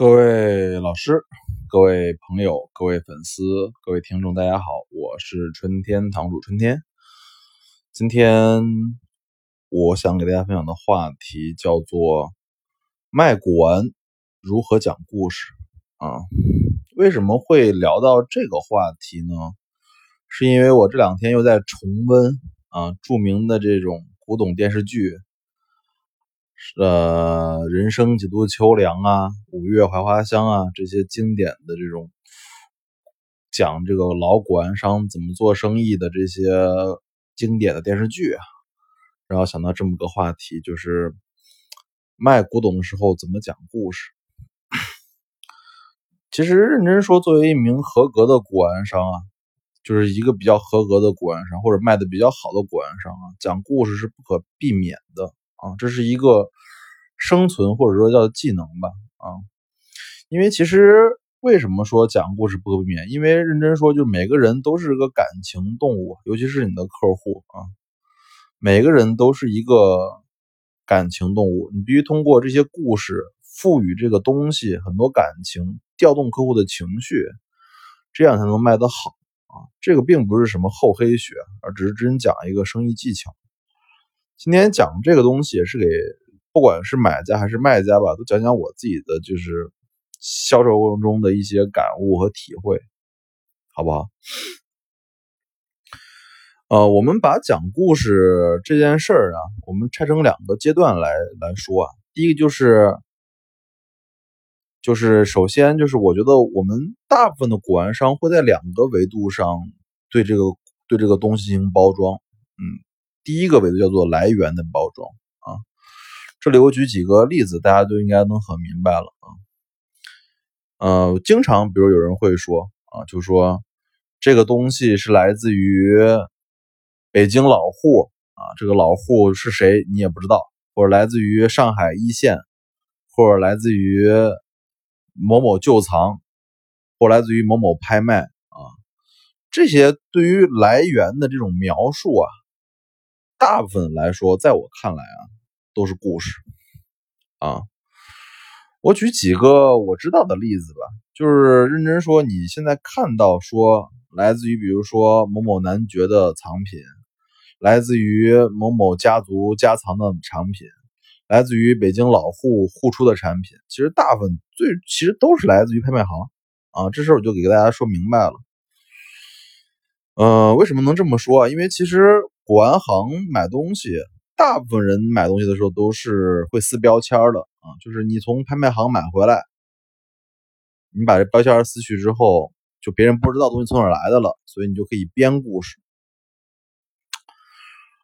各位老师、各位朋友、各位粉丝、各位听众，大家好，我是春天堂主春天。今天我想给大家分享的话题叫做“卖古玩如何讲故事”啊。为什么会聊到这个话题呢？是因为我这两天又在重温啊著名的这种古董电视剧。呃，人生几度秋凉啊，五月槐花香啊，这些经典的这种讲这个老古玩商怎么做生意的这些经典的电视剧啊，然后想到这么个话题，就是卖古董的时候怎么讲故事。其实认真说，作为一名合格的古玩商啊，就是一个比较合格的古玩商，或者卖的比较好的古玩商啊，讲故事是不可避免的。啊，这是一个生存或者说叫技能吧，啊，因为其实为什么说讲故事不可避免？因为认真说，就每个人都是个感情动物，尤其是你的客户啊，每个人都是一个感情动物，你必须通过这些故事赋予这个东西很多感情，调动客户的情绪，这样才能卖得好啊。这个并不是什么厚黑学，而只是真讲一个生意技巧。今天讲这个东西是给不管是买家还是卖家吧，都讲讲我自己的就是销售过程中的一些感悟和体会，好不好？呃，我们把讲故事这件事儿啊，我们拆成两个阶段来来说啊。第一个就是就是首先就是我觉得我们大部分的古玩商会在两个维度上对这个对这个东西进行包装，嗯。第一个维度叫做来源的包装啊，这里我举几个例子，大家都应该能很明白了啊。呃，经常比如有人会说啊，就说这个东西是来自于北京老户啊，这个老户是谁你也不知道，或者来自于上海一线，或者来自于某某旧藏，或来自于某某拍卖啊，这些对于来源的这种描述啊。大部分来说，在我看来啊，都是故事啊。我举几个我知道的例子吧，就是认真说，你现在看到说来自于比如说某某男爵的藏品，来自于某某家族家藏的产品，来自于北京老户户出的产品，其实大部分最其实都是来自于拍卖行啊。这事我就给大家说明白了。嗯，为什么能这么说啊？因为其实。古玩行买东西，大部分人买东西的时候都是会撕标签的啊，就是你从拍卖行买回来，你把这标签撕去之后，就别人不知道东西从哪来的了，所以你就可以编故事。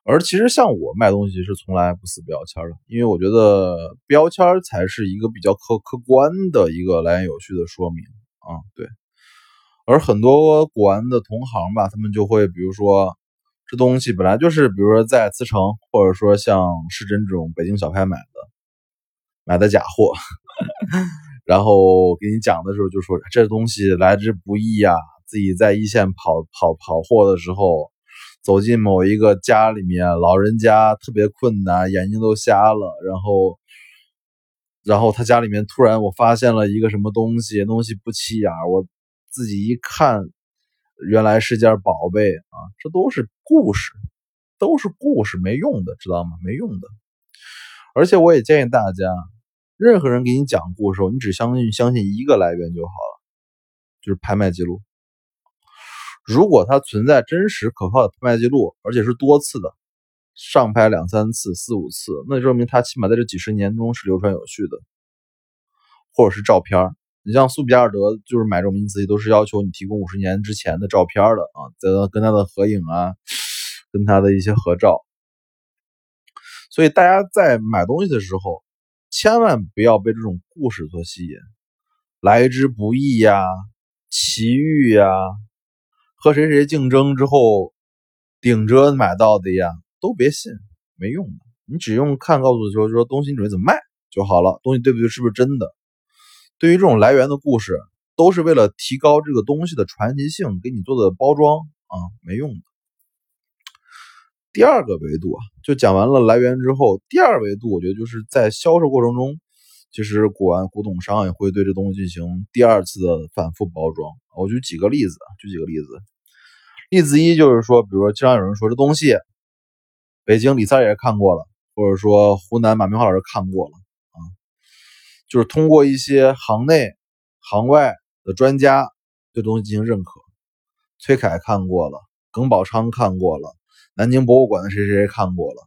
而其实像我卖东西是从来不撕标签的，因为我觉得标签才是一个比较客客观的一个来源有序的说明啊。对，而很多古玩的同行吧，他们就会比如说。这东西本来就是，比如说在慈城，或者说像市珍这种北京小拍买的，买的假货，然后给你讲的时候就说这东西来之不易呀，自己在一线跑跑跑货的时候，走进某一个家里面，老人家特别困难，眼睛都瞎了，然后，然后他家里面突然我发现了一个什么东西，东西不起眼，我自己一看。原来是件宝贝啊！这都是故事，都是故事，没用的，知道吗？没用的。而且我也建议大家，任何人给你讲故事，你只相信相信一个来源就好了，就是拍卖记录。如果它存在真实可靠的拍卖记录，而且是多次的，上拍两三次、四五次，那证明它起码在这几十年中是流传有序的，或者是照片。你像苏比亚尔德，就是买这种名瓷器，都是要求你提供五十年之前的照片的啊，在跟他的合影啊，跟他的一些合照。所以大家在买东西的时候，千万不要被这种故事所吸引，来之不易呀，奇遇呀，和谁谁竞争之后顶着买到的呀，都别信，没用的。你只用看告诉说说东西你准备怎么卖就好了，东西对不对，是不是真的？对于这种来源的故事，都是为了提高这个东西的传奇性，给你做的包装啊，没用的。第二个维度啊，就讲完了来源之后，第二维度我觉得就是在销售过程中，其实古玩古董商也会对这东西进行第二次的反复包装。我举几个例子，举几个例子。例子一就是说，比如说，经常有人说这东西，北京李三爷看过了，或者说湖南马明华老师看过了，就是通过一些行内行外的专家对东西进行认可。崔凯看过了，耿宝昌看过了，南京博物馆的谁谁谁看过了，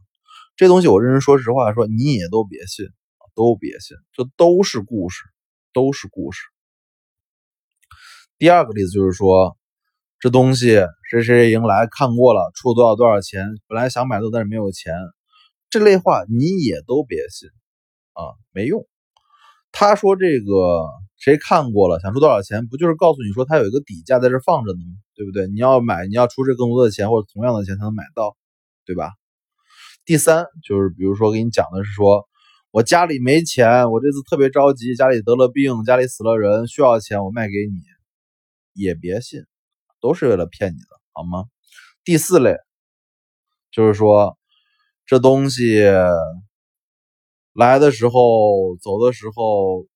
这东西我认真说实话，说你也都别信。都别信，这都是故事，都是故事。第二个例子就是说，这东西谁谁谁迎来看过了，出多少多少钱，本来想买的但是没有钱，这类话你也都别信啊，没用。他说这个谁看过了，想出多少钱，不就是告诉你说他有一个底价在这放着呢吗？对不对？你要买，你要出这更多的钱或者同样的钱才能买到，对吧？第三就是比如说给你讲的是说。我家里没钱，我这次特别着急，家里得了病，家里死了人，需要钱，我卖给你，也别信，都是为了骗你的，好吗？第四类就是说，这东西来的时候，走的时候，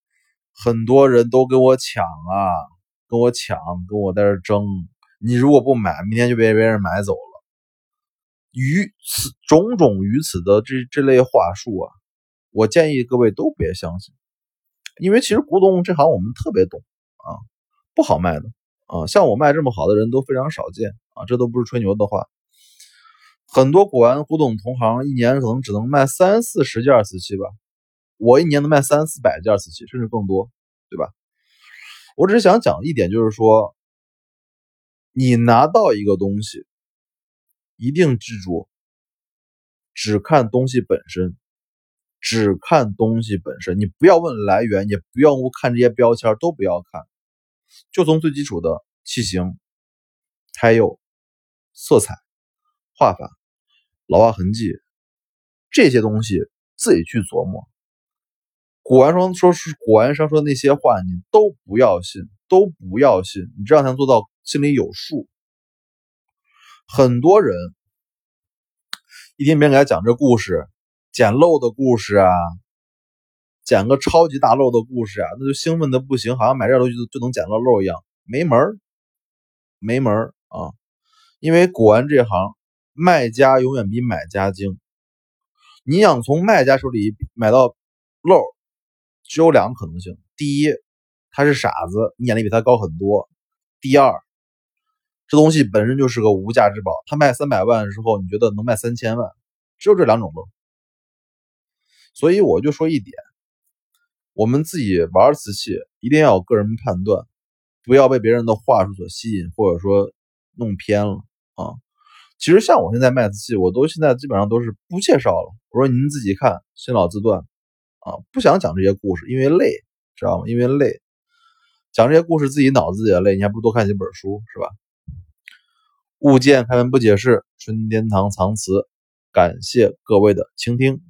很多人都跟我抢啊，跟我抢，跟我在这争，你如果不买，明天就被别人买走了。于此种种于此的这这类话术啊。我建议各位都别相信，因为其实古董这行我们特别懂啊，不好卖的啊，像我卖这么好的人都非常少见啊，这都不是吹牛的话。很多古玩古董同行一年可能只能卖三四十件瓷器吧，我一年能卖三四百件瓷器，甚至更多，对吧？我只是想讲一点，就是说，你拿到一个东西，一定记住，只看东西本身。只看东西本身，你不要问来源，也不要看这些标签，都不要看，就从最基础的器型、胎釉、色彩、画法、老化痕迹这些东西自己去琢磨。古玩商说是古玩商说的那些话，你都不要信，都不要信，你这样才能做到心里有数。很多人一听别人给他讲这故事。捡漏的故事啊，捡个超级大漏的故事啊，那就兴奋的不行，好像买这东西就就能捡到漏一样，没门儿，没门儿啊！因为古玩这行，卖家永远比买家精。你想从卖家手里买到漏，只有两个可能性：第一，他是傻子，你眼力比他高很多；第二，这东西本身就是个无价之宝，他卖三百万的时候，你觉得能卖三千万，只有这两种漏。所以我就说一点，我们自己玩瓷器一定要有个人判断，不要被别人的话术所吸引，或者说弄偏了啊。其实像我现在卖瓷器，我都现在基本上都是不介绍了。我说您自己看，新老字断啊，不想讲这些故事，因为累，知道吗？因为累，讲这些故事自己脑子也累，你还不多看几本书，是吧？物件开门不解释，春天堂藏词，感谢各位的倾听。